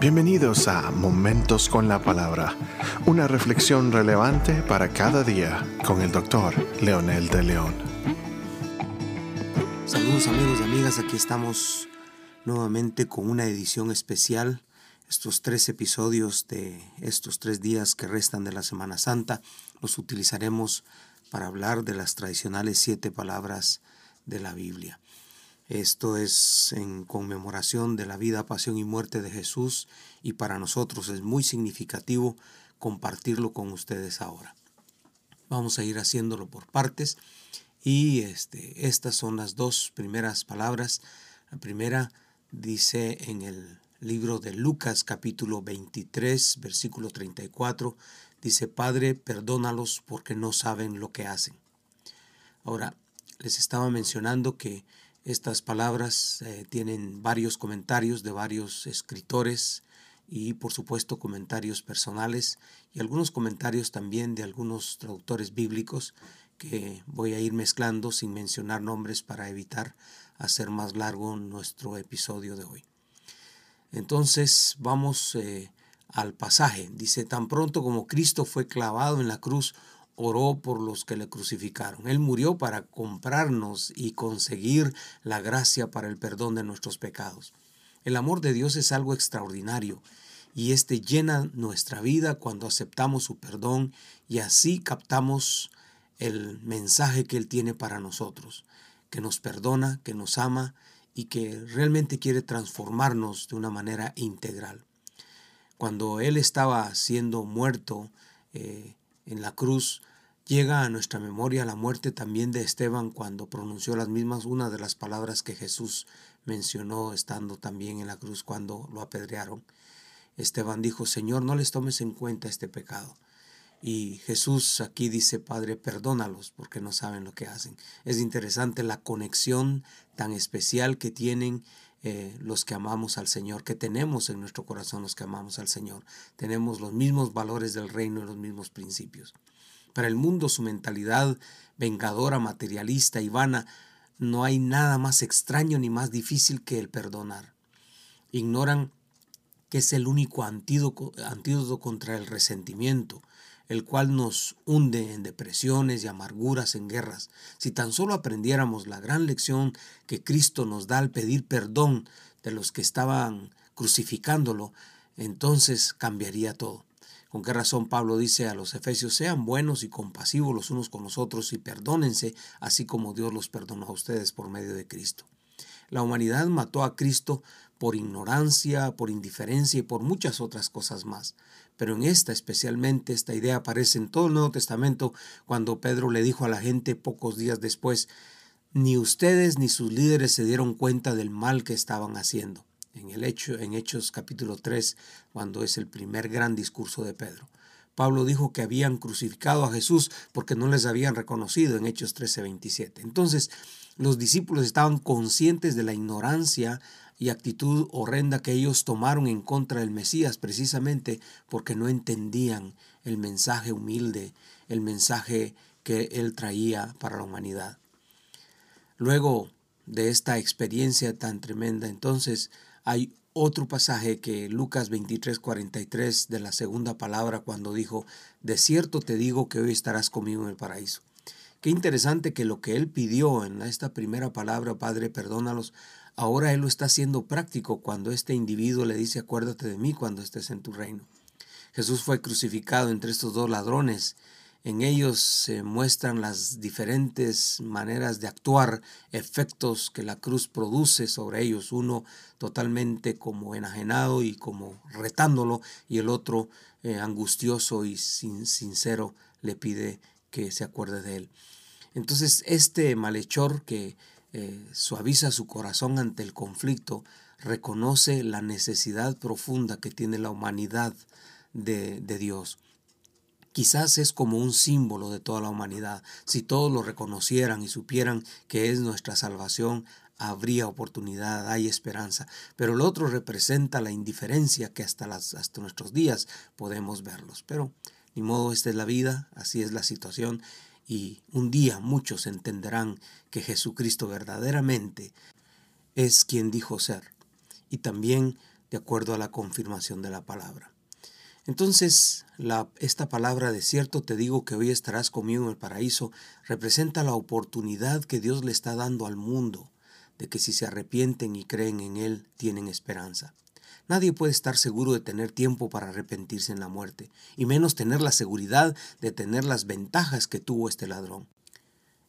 Bienvenidos a Momentos con la Palabra, una reflexión relevante para cada día con el doctor Leonel de León. Saludos amigos y amigas, aquí estamos nuevamente con una edición especial. Estos tres episodios de estos tres días que restan de la Semana Santa los utilizaremos para hablar de las tradicionales siete palabras de la Biblia. Esto es en conmemoración de la vida, pasión y muerte de Jesús y para nosotros es muy significativo compartirlo con ustedes ahora. Vamos a ir haciéndolo por partes y este, estas son las dos primeras palabras. La primera dice en el libro de Lucas capítulo 23 versículo 34, dice, Padre, perdónalos porque no saben lo que hacen. Ahora, les estaba mencionando que estas palabras eh, tienen varios comentarios de varios escritores y por supuesto comentarios personales y algunos comentarios también de algunos traductores bíblicos que voy a ir mezclando sin mencionar nombres para evitar hacer más largo nuestro episodio de hoy. Entonces vamos eh, al pasaje. Dice, tan pronto como Cristo fue clavado en la cruz, oró por los que le crucificaron. Él murió para comprarnos y conseguir la gracia para el perdón de nuestros pecados. El amor de Dios es algo extraordinario y éste llena nuestra vida cuando aceptamos su perdón y así captamos el mensaje que Él tiene para nosotros, que nos perdona, que nos ama y que realmente quiere transformarnos de una manera integral. Cuando Él estaba siendo muerto eh, en la cruz, Llega a nuestra memoria la muerte también de Esteban cuando pronunció las mismas, una de las palabras que Jesús mencionó estando también en la cruz cuando lo apedrearon. Esteban dijo, Señor, no les tomes en cuenta este pecado. Y Jesús aquí dice, Padre, perdónalos porque no saben lo que hacen. Es interesante la conexión tan especial que tienen eh, los que amamos al Señor, que tenemos en nuestro corazón los que amamos al Señor. Tenemos los mismos valores del reino y los mismos principios. Para el mundo su mentalidad vengadora, materialista y vana, no hay nada más extraño ni más difícil que el perdonar. Ignoran que es el único antídoto, antídoto contra el resentimiento, el cual nos hunde en depresiones y amarguras, en guerras. Si tan solo aprendiéramos la gran lección que Cristo nos da al pedir perdón de los que estaban crucificándolo, entonces cambiaría todo. ¿Con qué razón Pablo dice a los efesios, sean buenos y compasivos los unos con los otros y perdónense, así como Dios los perdonó a ustedes por medio de Cristo? La humanidad mató a Cristo por ignorancia, por indiferencia y por muchas otras cosas más. Pero en esta especialmente, esta idea aparece en todo el Nuevo Testamento cuando Pedro le dijo a la gente pocos días después, ni ustedes ni sus líderes se dieron cuenta del mal que estaban haciendo en, el hecho, en Hechos capítulo 3, cuando es el primer gran discurso de Pedro. Pablo dijo que habían crucificado a Jesús porque no les habían reconocido en Hechos 27. Entonces, los discípulos estaban conscientes de la ignorancia y actitud horrenda que ellos tomaron en contra del Mesías precisamente porque no entendían el mensaje humilde, el mensaje que él traía para la humanidad. Luego de esta experiencia tan tremenda, entonces hay otro pasaje que Lucas 23, 43 de la segunda palabra cuando dijo, de cierto te digo que hoy estarás conmigo en el paraíso. Qué interesante que lo que él pidió en esta primera palabra, Padre, perdónalos, ahora él lo está haciendo práctico cuando este individuo le dice, acuérdate de mí cuando estés en tu reino. Jesús fue crucificado entre estos dos ladrones en ellos se muestran las diferentes maneras de actuar, efectos que la cruz produce sobre ellos, uno totalmente como enajenado y como retándolo, y el otro eh, angustioso y sin, sincero le pide que se acuerde de él. Entonces este malhechor que eh, suaviza su corazón ante el conflicto, reconoce la necesidad profunda que tiene la humanidad de, de Dios quizás es como un símbolo de toda la humanidad. Si todos lo reconocieran y supieran que es nuestra salvación, habría oportunidad, hay esperanza. Pero el otro representa la indiferencia que hasta, las, hasta nuestros días podemos verlos. Pero modo, esta es la vida, así es la situación. Y un día muchos entenderán que Jesucristo verdaderamente es quien dijo ser. Y también de acuerdo a la confirmación de la palabra. Entonces, esta palabra de cierto te digo que hoy estarás conmigo en el paraíso representa la oportunidad que Dios le está dando al mundo de que si se arrepienten y creen en Él, tienen esperanza. Nadie puede estar seguro de tener tiempo para arrepentirse en la muerte, y menos tener la seguridad de tener las ventajas que tuvo este ladrón.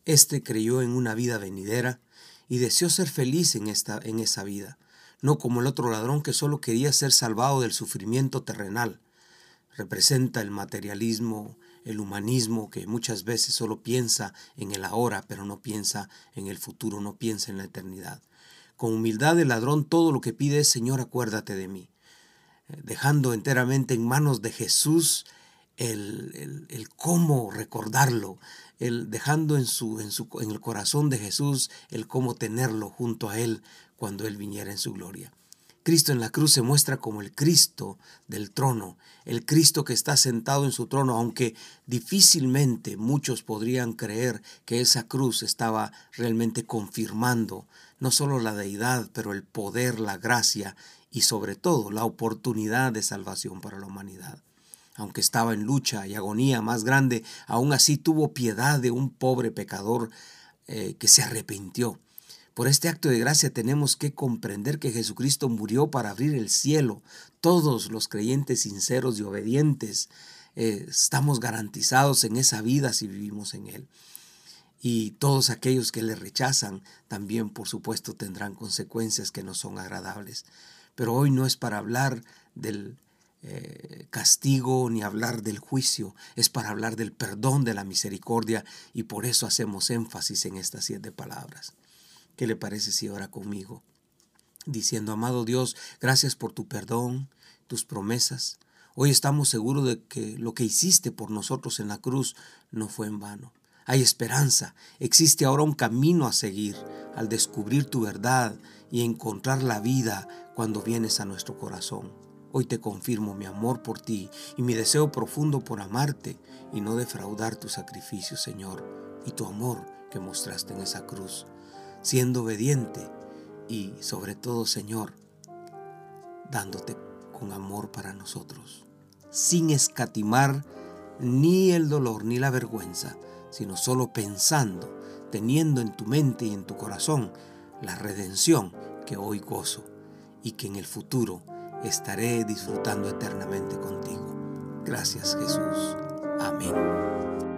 Este creyó en una vida venidera y deseó ser feliz en, esta, en esa vida, no como el otro ladrón que solo quería ser salvado del sufrimiento terrenal. Representa el materialismo, el humanismo que muchas veces solo piensa en el ahora, pero no piensa en el futuro, no piensa en la eternidad. Con humildad el ladrón todo lo que pide es, Señor, acuérdate de mí, eh, dejando enteramente en manos de Jesús el, el, cómo recordarlo, el dejando en, su, en, su, en el corazón de Jesús el cómo tenerlo junto a Él cuando Él viniera en su gloria. Cristo en la cruz se muestra como el Cristo del trono, el Cristo que está sentado en su trono, aunque difícilmente muchos podrían creer que esa cruz estaba realmente confirmando no solo la deidad, pero el poder, la gracia y sobre todo la oportunidad de salvación para la humanidad. Aunque estaba en lucha y agonía más grande, aún así tuvo piedad de un pobre pecador eh, que se arrepintió por este acto de gracia tenemos que comprender que Jesucristo murió para abrir el cielo. Todos los creyentes sinceros y obedientes eh, estamos garantizados en esa vida si vivimos en Él. Y todos aquellos que le rechazan también, por supuesto, tendrán consecuencias que no son agradables. Pero hoy no es para hablar del eh, castigo ni hablar del juicio, es para hablar del perdón, de la misericordia, y por eso hacemos énfasis en estas siete palabras. ¿Qué le parece si ora conmigo? Diciendo, amado Dios, gracias por tu perdón, tus promesas. Hoy estamos seguros de que lo que hiciste por nosotros en la cruz no fue en vano. Hay esperanza, existe ahora un camino a seguir al descubrir tu verdad y encontrar la vida cuando vienes a nuestro corazón. Hoy te confirmo mi amor por ti y mi deseo profundo por amarte y no defraudar tu sacrificio, Señor, y tu amor que mostraste en esa cruz siendo obediente y sobre todo, Señor, dándote con amor para nosotros, sin escatimar ni el dolor ni la vergüenza, sino solo pensando, teniendo en tu mente y en tu corazón la redención que hoy gozo y que en el futuro estaré disfrutando eternamente contigo. Gracias Jesús. Amén.